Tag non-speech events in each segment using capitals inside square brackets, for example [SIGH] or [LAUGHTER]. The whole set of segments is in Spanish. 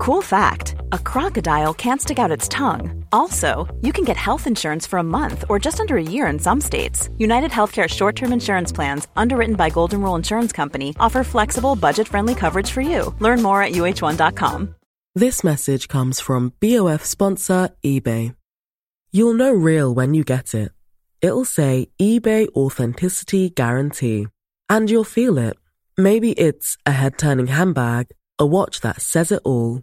Cool fact a crocodile can't stick out its tongue. Also, you can get health insurance for a month or just under a year in some states. United Healthcare short term insurance plans, underwritten by Golden Rule Insurance Company, offer flexible, budget friendly coverage for you. Learn more at uh1.com. This message comes from BOF sponsor eBay. You'll know real when you get it. It'll say eBay Authenticity Guarantee. And you'll feel it. Maybe it's a head turning handbag, a watch that says it all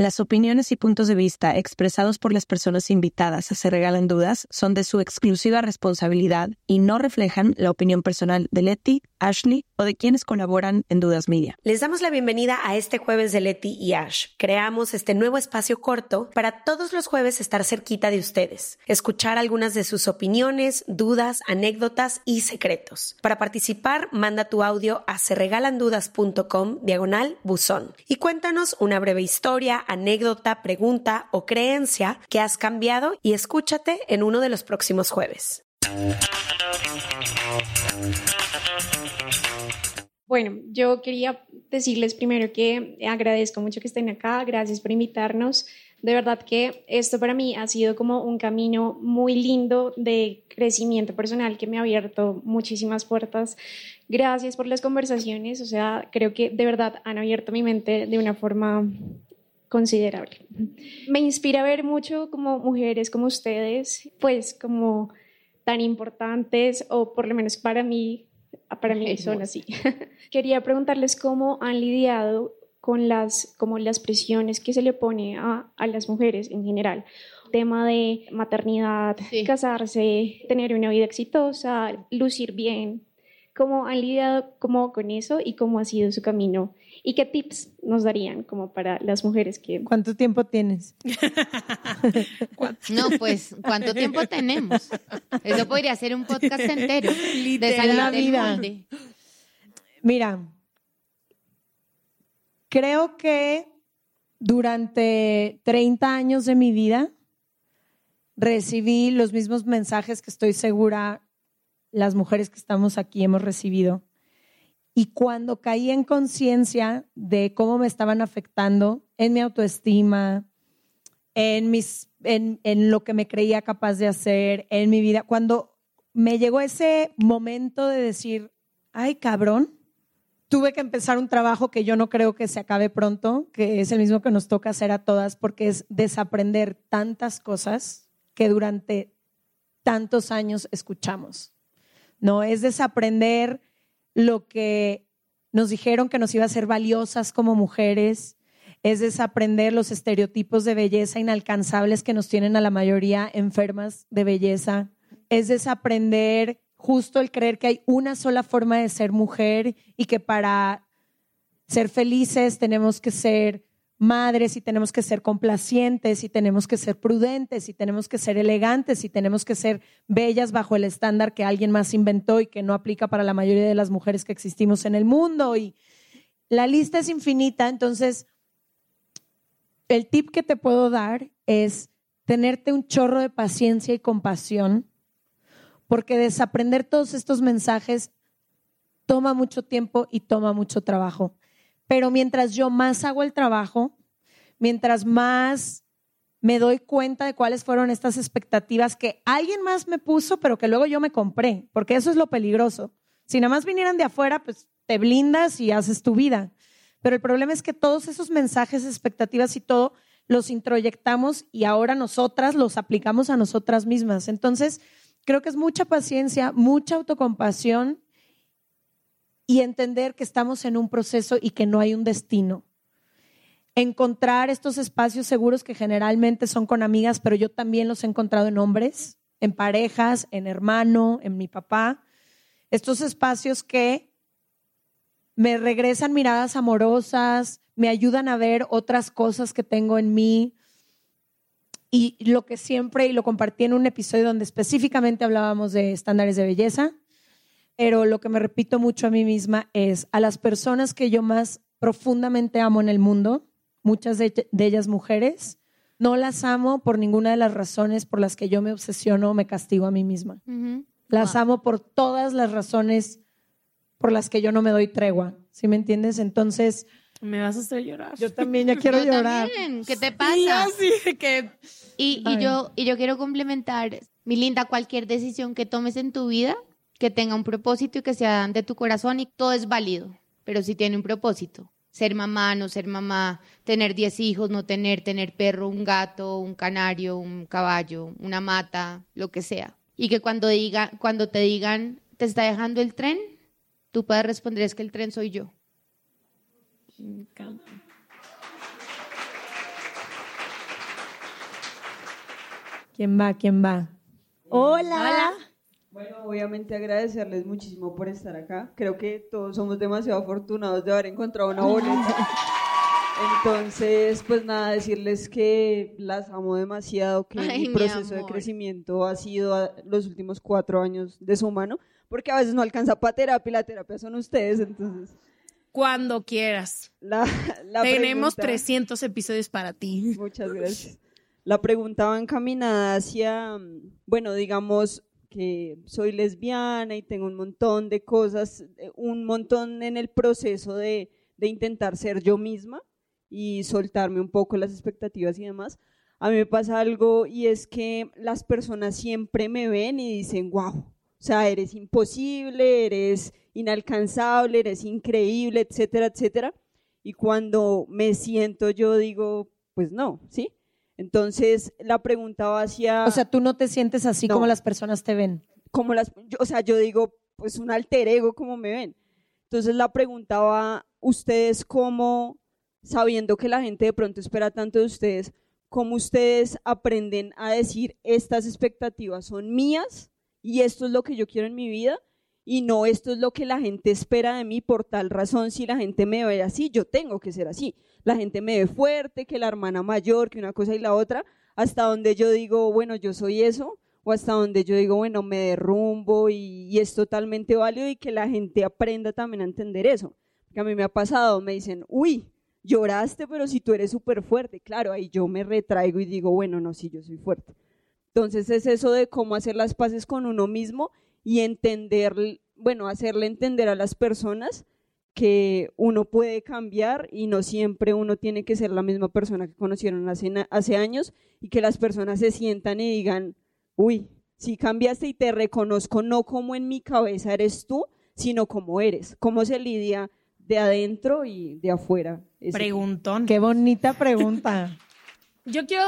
Las opiniones y puntos de vista expresados por las personas invitadas a Se Regalan Dudas son de su exclusiva responsabilidad y no reflejan la opinión personal de Leti, Ashley o de quienes colaboran en Dudas Media. Les damos la bienvenida a este jueves de Leti y Ash. Creamos este nuevo espacio corto para todos los jueves estar cerquita de ustedes, escuchar algunas de sus opiniones, dudas, anécdotas y secretos. Para participar, manda tu audio a serregalandudas.com diagonal buzón y cuéntanos una breve historia, anécdota, pregunta o creencia que has cambiado y escúchate en uno de los próximos jueves. Bueno, yo quería decirles primero que agradezco mucho que estén acá, gracias por invitarnos. De verdad que esto para mí ha sido como un camino muy lindo de crecimiento personal que me ha abierto muchísimas puertas. Gracias por las conversaciones, o sea, creo que de verdad han abierto mi mente de una forma considerable. Me inspira ver mucho como mujeres como ustedes, pues como tan importantes, o por lo menos para mí, para mí son así. [LAUGHS] Quería preguntarles cómo han lidiado con las, como las presiones que se le pone a, a las mujeres en general. Tema de maternidad, casarse, tener una vida exitosa, lucir bien. ¿Cómo han lidiado como con eso y cómo ha sido su camino ¿Y qué tips nos darían como para las mujeres que... ¿Cuánto tiempo tienes? [LAUGHS] no, pues, ¿cuánto tiempo tenemos? Eso podría ser un podcast entero de salir la vida. Mira, creo que durante 30 años de mi vida recibí los mismos mensajes que estoy segura las mujeres que estamos aquí hemos recibido y cuando caí en conciencia de cómo me estaban afectando en mi autoestima, en, mis, en, en lo que me creía capaz de hacer, en mi vida, cuando me llegó ese momento de decir, ay cabrón, tuve que empezar un trabajo que yo no creo que se acabe pronto, que es el mismo que nos toca hacer a todas, porque es desaprender tantas cosas que durante tantos años escuchamos. No es desaprender lo que nos dijeron que nos iba a hacer valiosas como mujeres, es desaprender los estereotipos de belleza inalcanzables que nos tienen a la mayoría enfermas de belleza, es desaprender justo el creer que hay una sola forma de ser mujer y que para ser felices tenemos que ser madres y tenemos que ser complacientes y tenemos que ser prudentes y tenemos que ser elegantes y tenemos que ser bellas bajo el estándar que alguien más inventó y que no aplica para la mayoría de las mujeres que existimos en el mundo. Y la lista es infinita, entonces el tip que te puedo dar es tenerte un chorro de paciencia y compasión, porque desaprender todos estos mensajes toma mucho tiempo y toma mucho trabajo. Pero mientras yo más hago el trabajo, mientras más me doy cuenta de cuáles fueron estas expectativas que alguien más me puso, pero que luego yo me compré, porque eso es lo peligroso. Si nada más vinieran de afuera, pues te blindas y haces tu vida. Pero el problema es que todos esos mensajes, expectativas y todo, los introyectamos y ahora nosotras los aplicamos a nosotras mismas. Entonces, creo que es mucha paciencia, mucha autocompasión y entender que estamos en un proceso y que no hay un destino. Encontrar estos espacios seguros que generalmente son con amigas, pero yo también los he encontrado en hombres, en parejas, en hermano, en mi papá. Estos espacios que me regresan miradas amorosas, me ayudan a ver otras cosas que tengo en mí. Y lo que siempre, y lo compartí en un episodio donde específicamente hablábamos de estándares de belleza, pero lo que me repito mucho a mí misma es a las personas que yo más profundamente amo en el mundo, muchas de, ellas mujeres, no las amo por ninguna de las razones por las que yo me obsesiono o me castigo a mí misma. Las amo por todas las razones por las que yo no me doy tregua, ¿sí me entiendes? Entonces... Me vas a hacer llorar. Yo también ya quiero [LAUGHS] llorar. ¿Qué te pasa? Sí, que... Y, y yo, y yo quiero complementar, mi linda, cualquier decisión que tomes en tu vida, que tenga un propósito y que sea de tu corazón y todo es válido, pero si tiene un propósito. Ser mamá, no ser mamá, tener 10 hijos, no tener, tener perro, un gato, un canario, un caballo, una mata, lo que sea. Y que cuando, diga, cuando te digan, ¿te está dejando el tren? Tú puedes responder, es que el tren soy yo. ¿Quién va? ¿Quién va? Hola. Hola. Bueno, obviamente agradecerles muchísimo por estar acá. Creo que todos somos demasiado afortunados de haber encontrado una boleta. [LAUGHS] Entonces, pues nada, decirles que las amo demasiado, que Ay, mi mi proceso de crecimiento ha sido los últimos cuatro años de su mano, porque a veces no alcanza para terapia y la terapia son ustedes, entonces Cuando quieras. la, la Tenemos pregunta- 300 episodios para ti. Muchas gracias. La pregunta va encaminada hacia, mm, bueno, digamos que soy lesbiana y tengo un montón de cosas, eh, un montón en el proceso de, de intentar ser yo misma y soltarme un poco las expectativas y demás. A mí me pasa algo y es que las personas siempre me ven y dicen, wow, o sea, eres imposible, eres inalcanzable, eres increíble, etcétera, etcétera. Y cuando me siento yo digo, pues no, ¿sí? Entonces la pregunta va hacia... O sea, tú no te sientes así No. como las personas te ven. como las, yo- o sea, yo digo, pues un alter ego como me ven. Entonces la pregunta va, ustedes cómo, sabiendo que la gente de pronto espera tanto de ustedes, cómo ustedes aprenden a decir, estas expectativas son mías y esto es lo que yo quiero en mi vida y no esto es lo que la gente espera de mí por tal razón, si la gente me ve así, yo tengo que ser así. La gente me ve fuerte, que la hermana mayor, que una cosa y la otra, hasta donde yo digo, bueno, yo soy eso, o hasta donde yo digo, bueno, me derrumbo y, es totalmente válido y que la gente aprenda también a entender eso. Porque a mí me ha pasado, me dicen, uy, lloraste, pero si tú eres súper fuerte, claro, ahí yo me retraigo y digo, bueno, no, sí, yo soy fuerte. Entonces es eso de cómo hacer las paces con uno mismo y entender, bueno, hacerle entender a las personas que uno puede cambiar y no siempre uno tiene que ser la misma persona que conocieron hace, años y que las personas se sientan y digan, uy, si cambiaste y te reconozco no como en mi cabeza eres tú, sino como eres, cómo se lidia de adentro y de afuera. ese Preguntón. Qué bonita pregunta. [LAUGHS] Yo quiero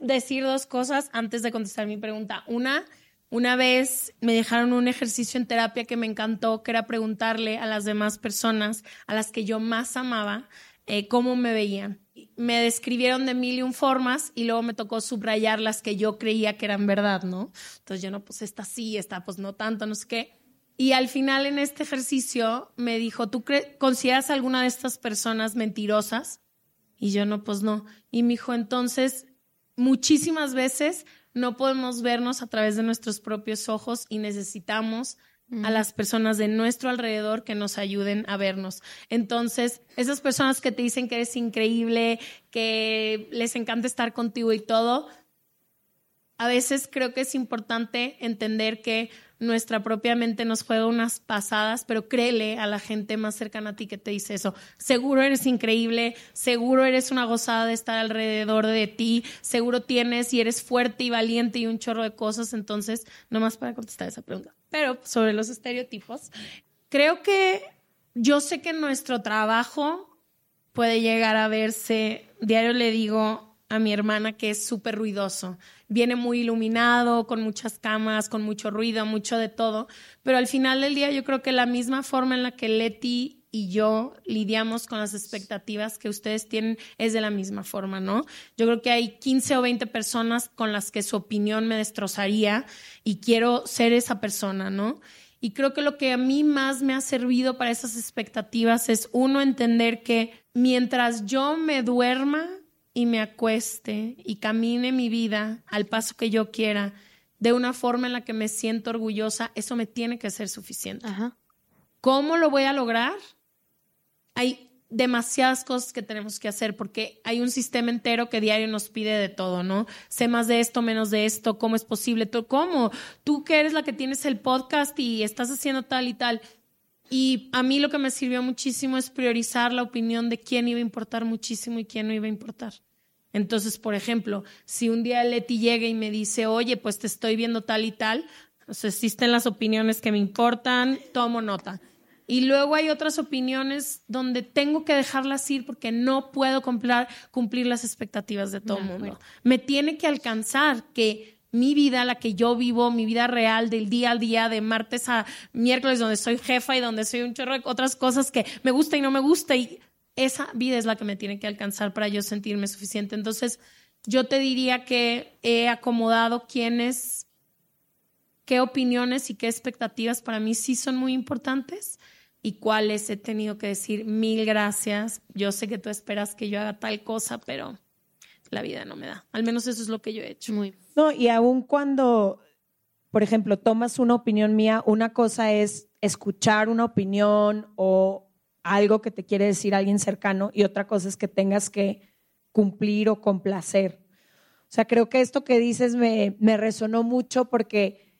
decir dos cosas antes de contestar mi pregunta. Una, una vez me dejaron un ejercicio en terapia que me encantó, que era preguntarle a las demás personas, a las que yo más amaba, eh, cómo me veían. Me describieron de mil y un formas y luego me tocó subrayar las que yo creía que eran verdad, ¿no? Entonces yo no, pues esta sí, esta pues no tanto, no sé qué. Y al final en este ejercicio me dijo, ¿tú consideras alguna de estas personas mentirosas? Y yo no, pues no. Y me dijo, entonces, muchísimas veces no podemos vernos a través de nuestros propios ojos y necesitamos a las personas de nuestro alrededor que nos ayuden a vernos. Entonces, esas personas que te dicen que eres increíble, que les encanta estar contigo y todo, a veces creo que es importante entender que nuestra propia mente nos juega unas pasadas, pero créele a la gente más cercana a ti que te dice eso. Seguro eres increíble, seguro eres una gozada de estar alrededor de ti, seguro tienes y eres fuerte y valiente y un chorro de cosas. Entonces, nomás para contestar esa pregunta. Pero sobre los estereotipos, creo que yo sé que nuestro trabajo puede llegar a verse, diario le digo a mi hermana que es súper ruidoso, viene muy iluminado, con muchas camas, con mucho ruido, mucho de todo, pero al final del día yo creo que la misma forma en la que Leti y yo lidiamos con las expectativas que ustedes tienen es de la misma forma, ¿no? Yo creo que hay 15 o 20 personas con las que su opinión me destrozaría y quiero ser esa persona, ¿no? Y creo que lo que a mí más me ha servido para esas expectativas es uno entender que mientras yo me duerma y me acueste y camine mi vida al paso que yo quiera, de una forma en la que me siento orgullosa, eso me tiene que ser suficiente. ¿Cómo lo voy a lograr? Hay demasiadas cosas que tenemos que hacer porque hay un sistema entero que diario nos pide de todo, ¿no? Sé más de esto, menos de esto, ¿cómo es posible? ¿Cómo? Tú que eres la que tienes el podcast y estás haciendo tal y tal. Y a mí lo que me sirvió muchísimo es priorizar la opinión de quién iba a importar muchísimo y quién no iba a importar. Entonces, por ejemplo, si un día Leti llega y me dice, oye, pues te estoy viendo tal y tal, pues existen las opiniones que me importan, tomo nota y luego hay otras opiniones donde tengo que dejarlas ir porque no puedo cumplir, cumplir las expectativas de todo el mundo. Me tiene que alcanzar que mi vida, la que yo vivo, mi vida real del día al día, de martes a miércoles, donde soy jefa y donde soy un chorro de otras cosas que me gusta y no me gusta. Y esa vida es la que me tiene que alcanzar para yo sentirme suficiente. Entonces, yo te diría que he acomodado quiénes, qué opiniones y qué expectativas para mí sí son muy importantes y cuáles he tenido que decir mil gracias. Yo sé que tú esperas que yo haga tal cosa, pero la vida no me da. Al menos eso es lo que yo he hecho. Muy No, y aun cuando, por ejemplo, tomas una opinión mía, una cosa es escuchar una opinión o algo que te quiere decir alguien cercano y otra cosa es que tengas que cumplir o complacer. O sea, creo que esto que dices me, me resonó mucho porque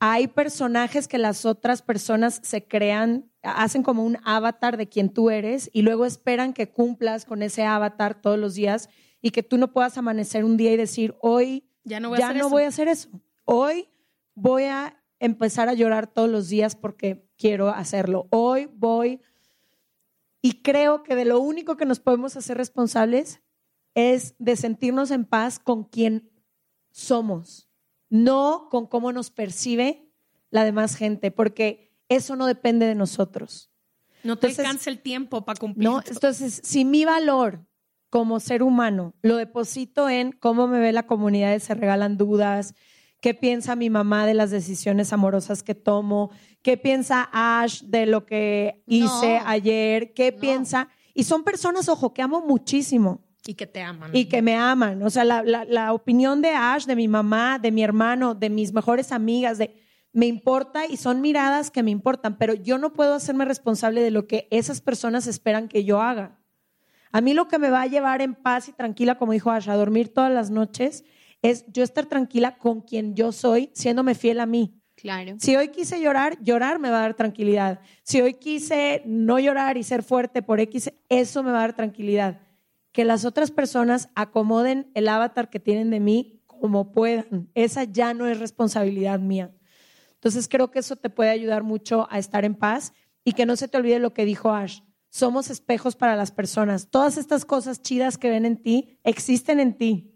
hay personajes que las otras personas se crean, hacen como un avatar de quien tú eres y luego esperan que cumplas con ese avatar todos los días y que tú no puedas amanecer un día y decir, hoy ya no voy, a, hacer no voy a hacer eso. Hoy voy a empezar a llorar todos los días porque quiero hacerlo. Hoy voy... Y creo que de lo único que nos podemos hacer responsables es de sentirnos en paz con quien somos no con cómo nos percibe la demás gente, porque eso no depende de nosotros. No te alcanza el tiempo para cumplir. No, entonces, si mi valor como ser humano lo deposito en cómo me ve la comunidad Se Regalan Dudas, qué piensa mi mamá de las decisiones amorosas que tomo, qué piensa Ash de lo que hice ayer, qué piensa. Y son personas, ojo, que amo muchísimo. Y que te aman. Y que me aman. O sea, la, la, opinión de Ash, de mi mamá, de mi hermano, de mis mejores amigas, de me importa y son miradas que me importan, pero yo no puedo hacerme responsable de lo que esas personas esperan que yo haga. A mí lo que me va a llevar en paz y tranquila, como dijo Ash, a dormir todas las noches, es yo estar tranquila con quien yo soy, siéndome fiel a mí. Claro. Si hoy quise llorar, llorar me va a dar tranquilidad. Si hoy quise no llorar y ser fuerte por X, eso me va a dar tranquilidad que las otras personas acomoden el avatar que tienen de mí como puedan. Esa ya no es responsabilidad mía. Entonces creo que eso te puede ayudar mucho a estar en paz y que no se te olvide lo que dijo Ash. Somos espejos para las personas. Todas estas cosas chidas que ven en ti existen en ti.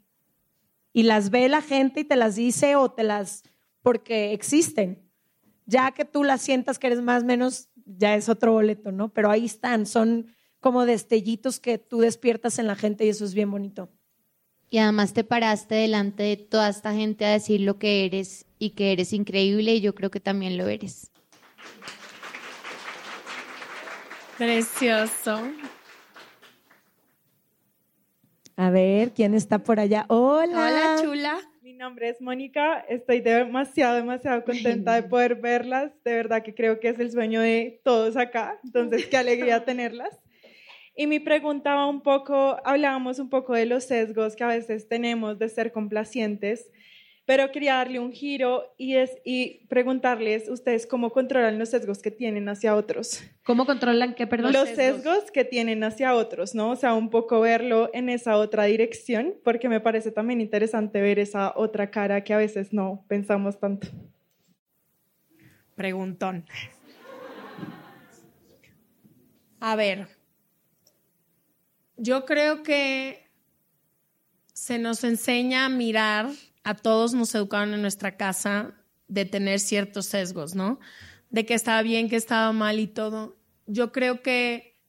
Y las ve la gente y te las dice o te las... porque existen. Ya que tú las sientas que eres más menos, ya es otro boleto, ¿no? Pero ahí están, son como destellitos que tú despiertas en la gente y eso es bien bonito. Y además te paraste delante de toda esta gente a decir lo que eres y que eres increíble y yo creo que también lo eres. Precioso. A ver, ¿quién está por allá? Hola. Hola, chula. Mi nombre es Mónica. Estoy demasiado, demasiado contenta de poder verlas. De verdad que creo que es el sueño de todos acá. Entonces, qué alegría [LAUGHS] tenerlas. Y mi pregunta va un poco, hablábamos un poco de los sesgos que a veces tenemos de ser complacientes, pero quería darle un giro y, es, y preguntarles ustedes cómo controlan los sesgos que tienen hacia otros. ¿Cómo controlan qué, perdón? Los sesgos? que tienen hacia otros, ¿no? O sea, un poco verlo en esa otra dirección, porque me parece también interesante ver esa otra cara que a veces no pensamos tanto. Preguntón. A ver, yo creo que se nos enseña a mirar, a todos nos educaron en nuestra casa de tener ciertos sesgos, ¿no? De que estaba bien, que estaba mal y todo. Yo creo que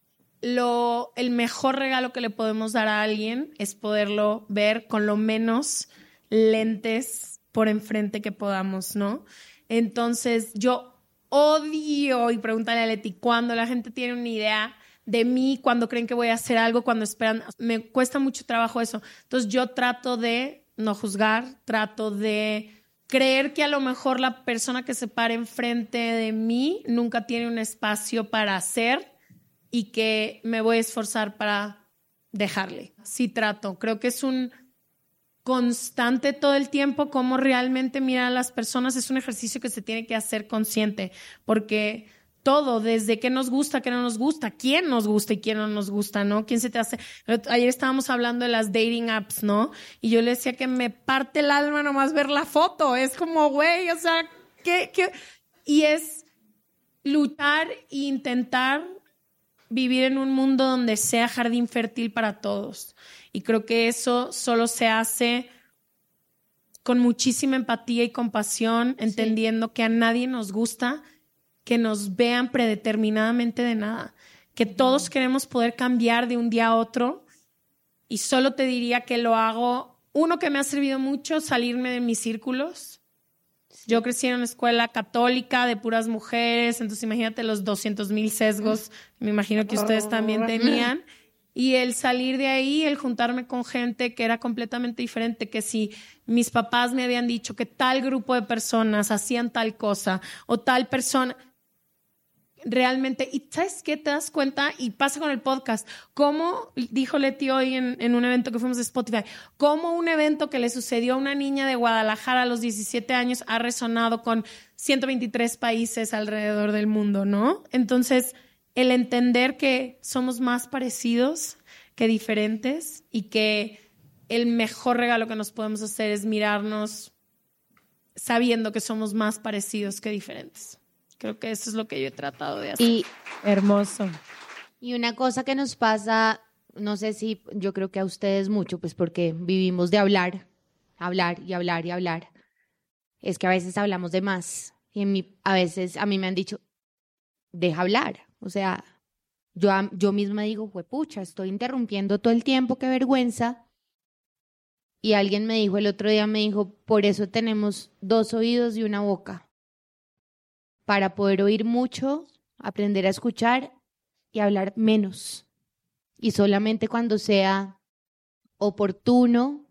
lo, el mejor regalo que le podemos dar a alguien es poderlo ver con lo menos lentes por enfrente que podamos, ¿no? Entonces, yo odio, y pregúntale a Leti, cuando la gente tiene una idea de mí cuando creen que voy a hacer algo, cuando esperan. Me cuesta mucho trabajo eso. Entonces yo trato de no juzgar, trato de creer que a lo mejor la persona que se para enfrente de mí nunca tiene un espacio para hacer y que me voy a esforzar para dejarle. Sí trato. Creo que es un constante todo el tiempo cómo realmente mirar a las personas es un ejercicio que se tiene que hacer consciente porque todo, desde qué nos gusta, qué no nos gusta, quién nos gusta y quién no nos gusta, ¿no? ¿Quién se te hace? Ayer estábamos hablando de las dating apps, ¿no? Y yo le decía que me parte el alma nomás ver la foto. Es como, güey, o sea, ¿qué, qué? Y es luchar e intentar vivir en un mundo donde sea jardín fértil para todos. Y creo que eso solo se hace con muchísima empatía y compasión, entendiendo que a nadie nos gusta que nos vean predeterminadamente de nada, que todos queremos poder cambiar de un día a otro. Y solo te diría que lo hago, uno que me ha servido mucho, salirme de mis círculos. Yo crecí en una escuela católica de puras mujeres, entonces imagínate los 200 mil sesgos, me imagino que ustedes también tenían. Y el salir de ahí, el juntarme con gente que era completamente diferente, que si mis papás me habían dicho que tal grupo de personas hacían tal cosa o tal persona, realmente, y ¿sabes qué? Te das cuenta y pasa con el podcast, cómo, dijo Leti hoy en, un evento que fuimos de Spotify, cómo un evento que le sucedió a una niña de Guadalajara a los 17 años ha resonado con 123 países alrededor del mundo, ¿no? Entonces, el entender que somos más parecidos que diferentes y que el mejor regalo que nos podemos hacer es mirarnos sabiendo que somos más parecidos que diferentes. Creo que eso es lo que yo he tratado de hacer. Y hermoso. Y una cosa que nos pasa, no sé si yo creo que a ustedes mucho, pues porque vivimos de hablar, hablar y hablar y hablar, es que a veces hablamos de más. Y a veces a mí me han dicho, deja hablar. O sea, yo, yo misma digo, pucha, estoy interrumpiendo todo el tiempo, qué vergüenza. Y alguien me dijo el otro día, me dijo, por eso tenemos dos oídos y una boca para poder oír mucho, aprender a escuchar y hablar menos. Y solamente cuando sea oportuno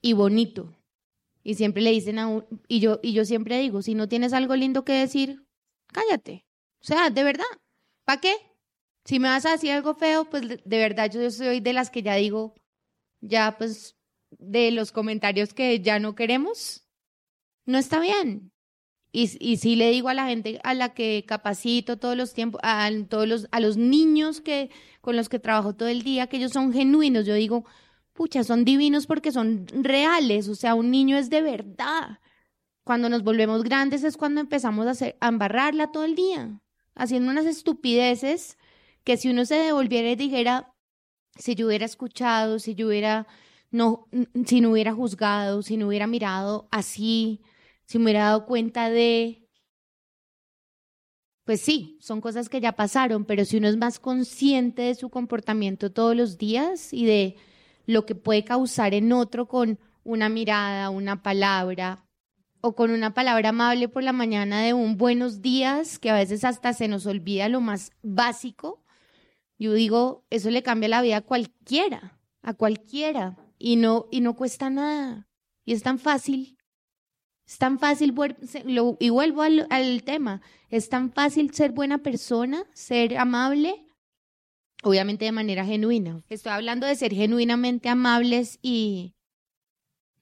y bonito. Y siempre le dicen a un, y yo, y yo siempre digo, si no tienes algo lindo que decir, cállate. O sea, de verdad, ¿para qué? Si me vas a decir algo feo, pues de, verdad yo soy de las que ya digo, ya pues de los comentarios que ya no queremos, no está bien. Y, y sí le digo a la gente a la que capacito todos los tiempos, a, todos los, a los niños que, con los que trabajo todo el día, que ellos son genuinos. Yo digo, pucha, son divinos porque son reales. O sea, un niño es de verdad. Cuando nos volvemos grandes es cuando empezamos a, hacer, a embarrarla todo el día, haciendo unas estupideces que si uno se devolviera y dijera, si yo hubiera escuchado, si yo hubiera, no, si no hubiera juzgado, si no hubiera mirado así, si me hubiera dado cuenta de, pues sí, son cosas que ya pasaron, pero si uno es más consciente de su comportamiento todos los días y de lo que puede causar en otro con una mirada, una palabra o con una palabra amable por la mañana de un buenos días, que a veces hasta se nos olvida lo más básico, yo digo, eso le cambia la vida a cualquiera, a cualquiera, y no, y no cuesta nada, y es tan fácil. Es tan fácil, y vuelvo al, tema, es tan fácil ser buena persona, ser amable, obviamente de manera genuina. Estoy hablando de ser genuinamente amables y,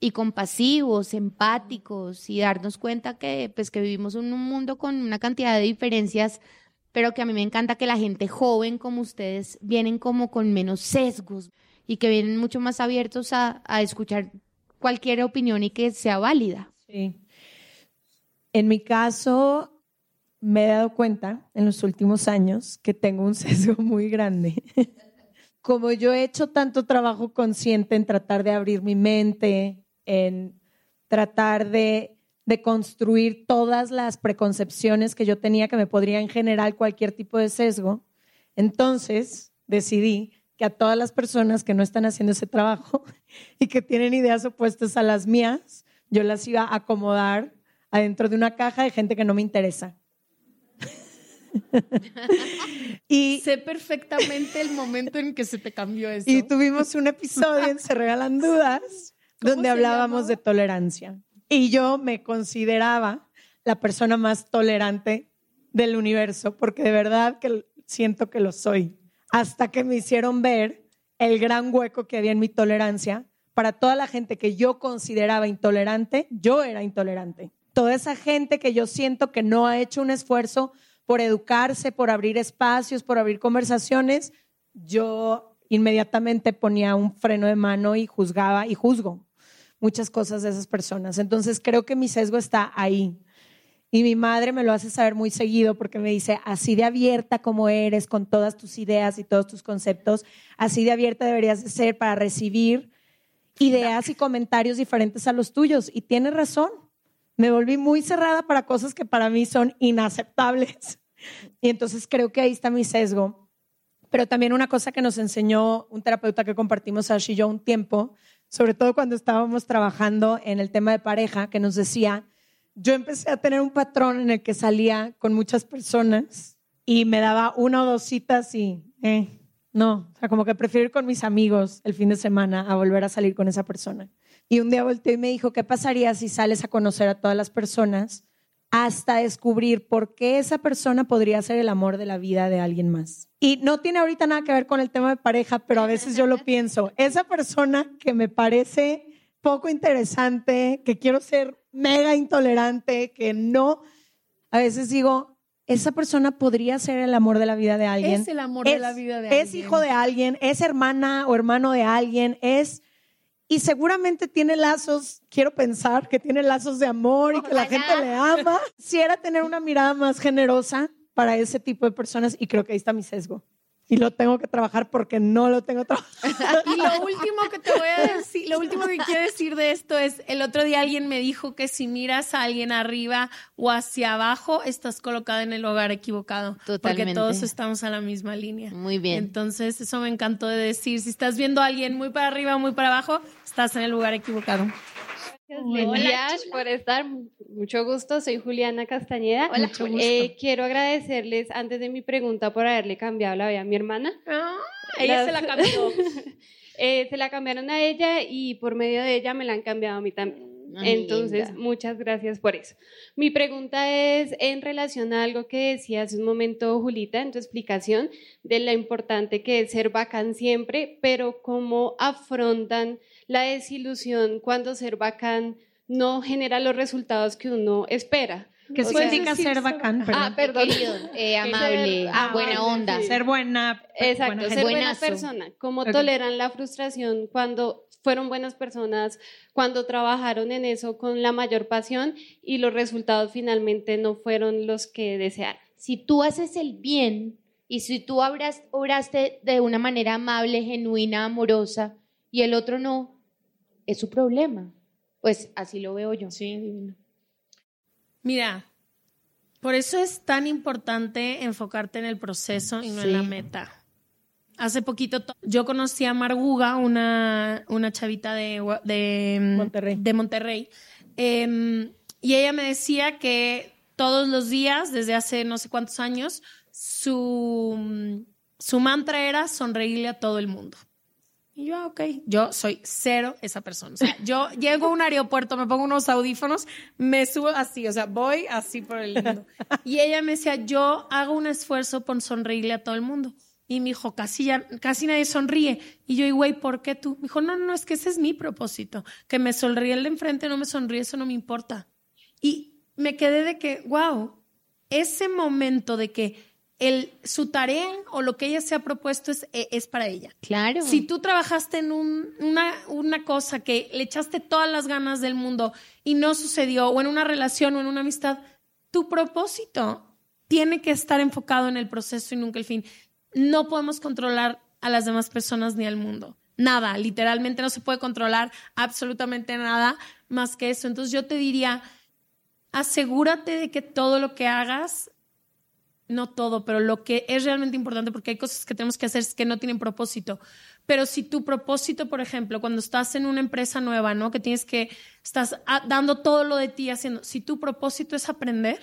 y compasivos, empáticos y darnos cuenta que, pues, que vivimos en un mundo con una cantidad de diferencias, pero que a mí me encanta que la gente joven como ustedes vienen como con menos sesgos y que vienen mucho más abiertos a, a escuchar cualquier opinión y que sea válida. Sí. En mi caso, me he dado cuenta en los últimos años que tengo un [LAUGHS] sesgo muy grande. Como yo he hecho tanto trabajo consciente en tratar de abrir mi mente, en tratar de, de construir todas las preconcepciones que yo tenía que me podrían generar cualquier tipo de sesgo, entonces decidí que a todas las personas que no están haciendo ese trabajo [LAUGHS] y que tienen ideas opuestas a las mías, yo las iba a acomodar adentro de una caja de gente que no me interesa. [LAUGHS] y sé perfectamente el momento en que se te cambió eso. Y tuvimos un episodio en [LAUGHS] Se Regalan Dudas donde hablábamos de tolerancia. Y yo me consideraba la persona más tolerante del universo, porque de verdad que siento que lo soy. Hasta que me hicieron ver el gran hueco que había en mi tolerancia. Para toda la gente que yo consideraba intolerante, yo era intolerante. Toda esa gente que yo siento que no ha hecho un esfuerzo por educarse, por abrir espacios, por abrir conversaciones, yo inmediatamente ponía un freno de mano y juzgaba y juzgo muchas cosas de esas personas. Entonces creo que mi sesgo está ahí. Y mi madre me lo hace saber muy seguido porque me dice, así de abierta como eres con todas tus ideas y todos tus conceptos, así de abierta deberías de ser para recibir ideas y comentarios diferentes a los tuyos. Y tiene razón, me volví muy cerrada para cosas que para mí son inaceptables. Y entonces creo que ahí está mi sesgo. Pero también una cosa que nos enseñó un terapeuta que compartimos, Ash y yo, un tiempo, sobre todo cuando estábamos trabajando en el tema de pareja, que nos decía, yo empecé a tener un patrón en el que salía con muchas personas y me daba una o dos citas y, eh, no, o sea, como que prefiero ir con mis amigos el fin de semana a volver a salir con esa persona. Y un día volteé y me dijo, ¿qué pasaría si sales a conocer a todas las personas hasta descubrir por qué esa persona podría ser el amor de la vida de alguien más? Y no tiene ahorita nada que ver con el tema de pareja, pero a veces yo lo [LAUGHS] pienso. Esa persona que me parece poco interesante, que quiero ser mega intolerante, que no, a veces digo, esa persona podría ser el amor de la vida de alguien. Es el amor de la vida de alguien. Es hijo de alguien, es hermana o hermano de alguien, es... Y seguramente tiene lazos, quiero pensar que tiene lazos de amor y que la gente le ama. [LAUGHS] Quisiera tener una mirada más generosa para ese tipo de personas y creo que ahí está mi sesgo y lo tengo que trabajar porque no lo tengo trabajado. [LAUGHS] Y lo último que te voy a decir, lo último que quiero decir de esto es, el otro día alguien me dijo que si miras a alguien arriba o hacia abajo, estás colocada en el lugar equivocado. Totalmente. Porque todos estamos a la misma línea. Muy bien. Entonces, eso me encantó de decir, si estás viendo a alguien muy para arriba o muy para abajo, estás en el lugar equivocado. Gracias, por estar. Mucho gusto, soy Juliana Castañeda. Hola, eh, quiero agradecerles antes de mi pregunta por haberle cambiado la vida a mi hermana. Ah, ella se la cambió. [LAUGHS] Eh, se la cambiaron a ella y por medio de ella me la han cambiado a mí también. Entonces, muchas gracias por eso. Mi pregunta es en relación a algo que decía hace un momento, Julita, en tu explicación de lo importante que es ser bacán siempre, pero cómo afrontan la desilusión cuando ser bacán no genera los resultados que uno espera. ¿Qué significa ser bacán? Ah, perdón. Eh, amable, ah, buena onda. Ser buena. Exacto, ser buena persona. ¿Cómo toleran la frustración cuando fueron buenas personas, cuando trabajaron en eso con la mayor pasión y los resultados finalmente no fueron los que desearon? Si tú haces el bien y si tú obraste de una manera amable, genuina, amorosa, y el otro no, es su problema. Pues así lo veo yo. Sí, divino. Mira, por eso es tan importante enfocarte en el proceso y no en la meta. Hace poquito yo conocí a Marguga, una, una chavita de, de Monterrey. De Monterrey em, y ella me decía que todos los días, desde hace no sé cuántos años, su, su mantra era sonreírle a todo el mundo. Y yo, ah, ok, yo soy cero esa persona. O sea, yo llego a un aeropuerto, me pongo unos audífonos, me subo así, o sea, voy así por el mundo. Y ella me decía, yo hago un esfuerzo por sonreírle a todo el mundo. Y me dijo, casi, ya, casi nadie sonríe. Y yo, güey, ¿por qué tú? Me dijo, no, no, es que ese es mi propósito. Que me sonríe el de enfrente, no me sonríe, eso no me importa. Y me quedé de que, wow, ese momento de que el, su tarea o lo que ella se ha propuesto es, e, es para ella. Claro. Si tú trabajaste en una, una cosa que le echaste todas las ganas del mundo y no sucedió, o en una relación o en una amistad, tu propósito tiene que estar enfocado en el proceso y nunca el fin. No podemos controlar a las demás personas ni al mundo. Nada, literalmente no se puede controlar absolutamente nada más que eso. Entonces yo te diría, asegúrate de que todo lo que hagas no todo, pero lo que es realmente importante, porque hay cosas que tenemos que hacer que no tienen propósito. Pero si tu propósito, por ejemplo, cuando estás en una empresa nueva, ¿no? Que tienes que, estás dando todo lo de ti haciendo, si tu propósito es aprender,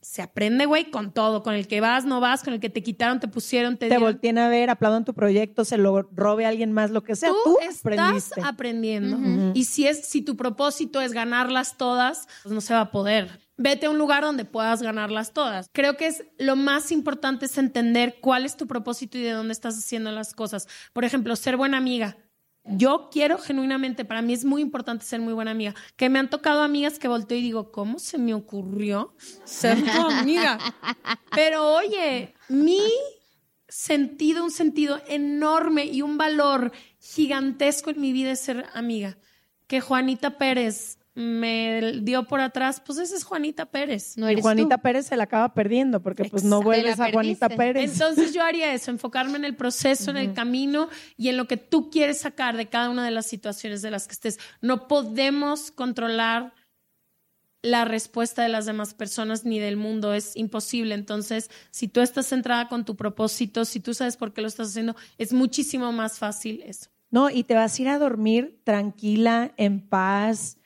se aprende, güey, con todo, con el que vas, no vas, con el que te quitaron, te pusieron, te, Te dieron. volteen a ver, aplaudan tu proyecto, se lo robe a alguien más, lo que sea. Tú, estás aprendiste. aprendiendo. Y si es, si tu propósito es ganarlas todas, pues no se va a poder. Vete a un lugar donde puedas ganarlas todas. Creo que es lo más importante es entender cuál es tu propósito y de dónde estás haciendo las cosas. Por ejemplo, ser buena amiga. Yo quiero genuinamente, para mí es muy importante ser muy buena amiga. Que me han tocado amigas que volteo y digo, ¿cómo se me ocurrió ser tu amiga? Pero oye, mi sentido, un sentido enorme y un valor gigantesco en mi vida es ser amiga. Que Juanita Pérez me dio por atrás, pues esa es Juanita Pérez. No Y Juanita tú. Pérez se la acaba perdiendo porque pues no vuelves a Juanita. Pérez. Entonces yo haría eso, enfocarme en el proceso, en el camino y en lo que tú quieres sacar de cada una de las situaciones de las que estés. No podemos controlar la respuesta de las demás personas ni del mundo, es imposible. Entonces, si tú estás centrada con tu propósito, si tú sabes por qué lo estás haciendo, es muchísimo más fácil eso. No, y te vas a ir a dormir tranquila, en paz,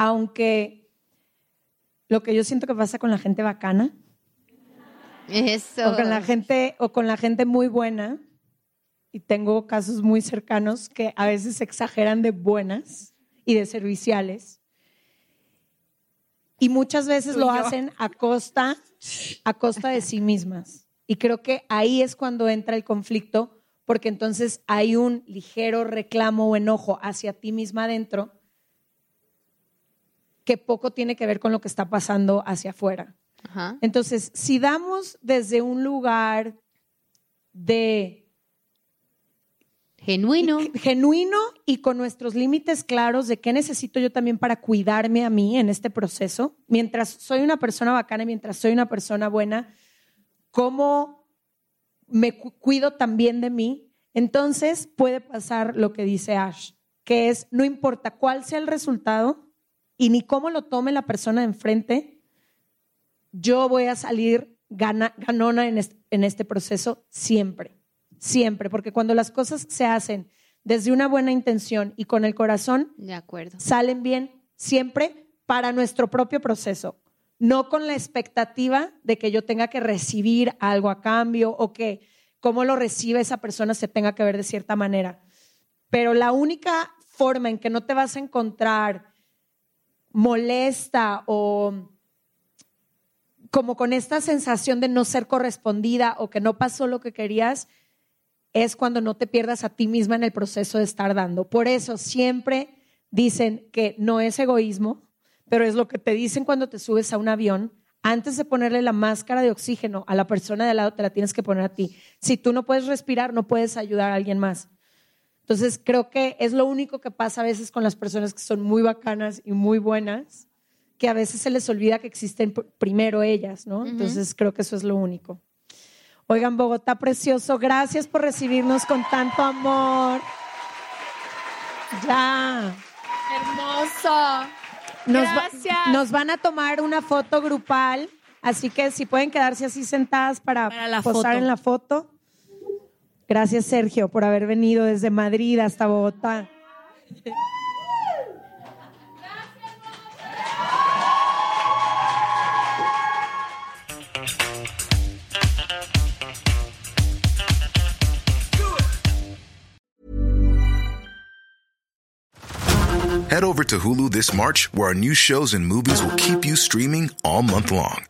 aunque lo que yo siento que pasa con la gente bacana Eso. o con la gente o con la gente muy buena y tengo casos muy cercanos que a veces exageran de buenas y de serviciales y muchas veces Tú lo hacen a costa a costa de sí mismas y creo que ahí es cuando entra el conflicto porque entonces hay un ligero reclamo o enojo hacia ti misma adentro que poco tiene que ver con lo que está pasando hacia afuera. Ajá. Entonces, si damos desde un lugar de Genuino. genuino y con nuestros límites claros de qué necesito yo también para cuidarme a mí en este proceso, mientras soy una persona bacana, y mientras soy una persona buena, cómo me cu- cuido también de mí, entonces puede pasar lo que dice Ash, que es no importa cuál sea el resultado y ni cómo lo tome la persona de enfrente, yo voy a salir gana- ganona en este, en este proceso siempre, siempre, porque cuando las cosas se hacen desde una buena intención y con el corazón, De acuerdo. salen bien siempre para nuestro propio proceso, no con la expectativa de que yo tenga que recibir algo a cambio o que cómo lo recibe esa persona se tenga que ver de cierta manera. Pero la única forma en que no te vas a encontrar molesta o como con esta sensación de no ser correspondida o que no pasó lo que querías, es cuando no te pierdas a ti misma en el proceso de estar dando. Por eso siempre dicen que no es egoísmo, pero es lo que te dicen cuando te subes a un avión. Antes de ponerle la máscara de oxígeno a la persona de al lado, te la tienes que poner a ti. Si tú no puedes respirar, no puedes ayudar a alguien más. Entonces, creo que es lo único que pasa a veces con las personas que son muy bacanas y muy buenas, que a veces se les olvida que existen pr- primero ellas, ¿no? Entonces, creo que eso es lo único. Oigan, Bogotá precioso, gracias por recibirnos con tanto amor. Ya. Hermoso. Nos, va- Gracias. nos van a tomar una foto grupal, así que si pueden quedarse así sentadas para, Para la posar foto. en la foto. Gracias, Sergio, por haber venido desde Madrid hasta Bogotá. Head over to Hulu this March, where our new shows and movies will keep you streaming all month long.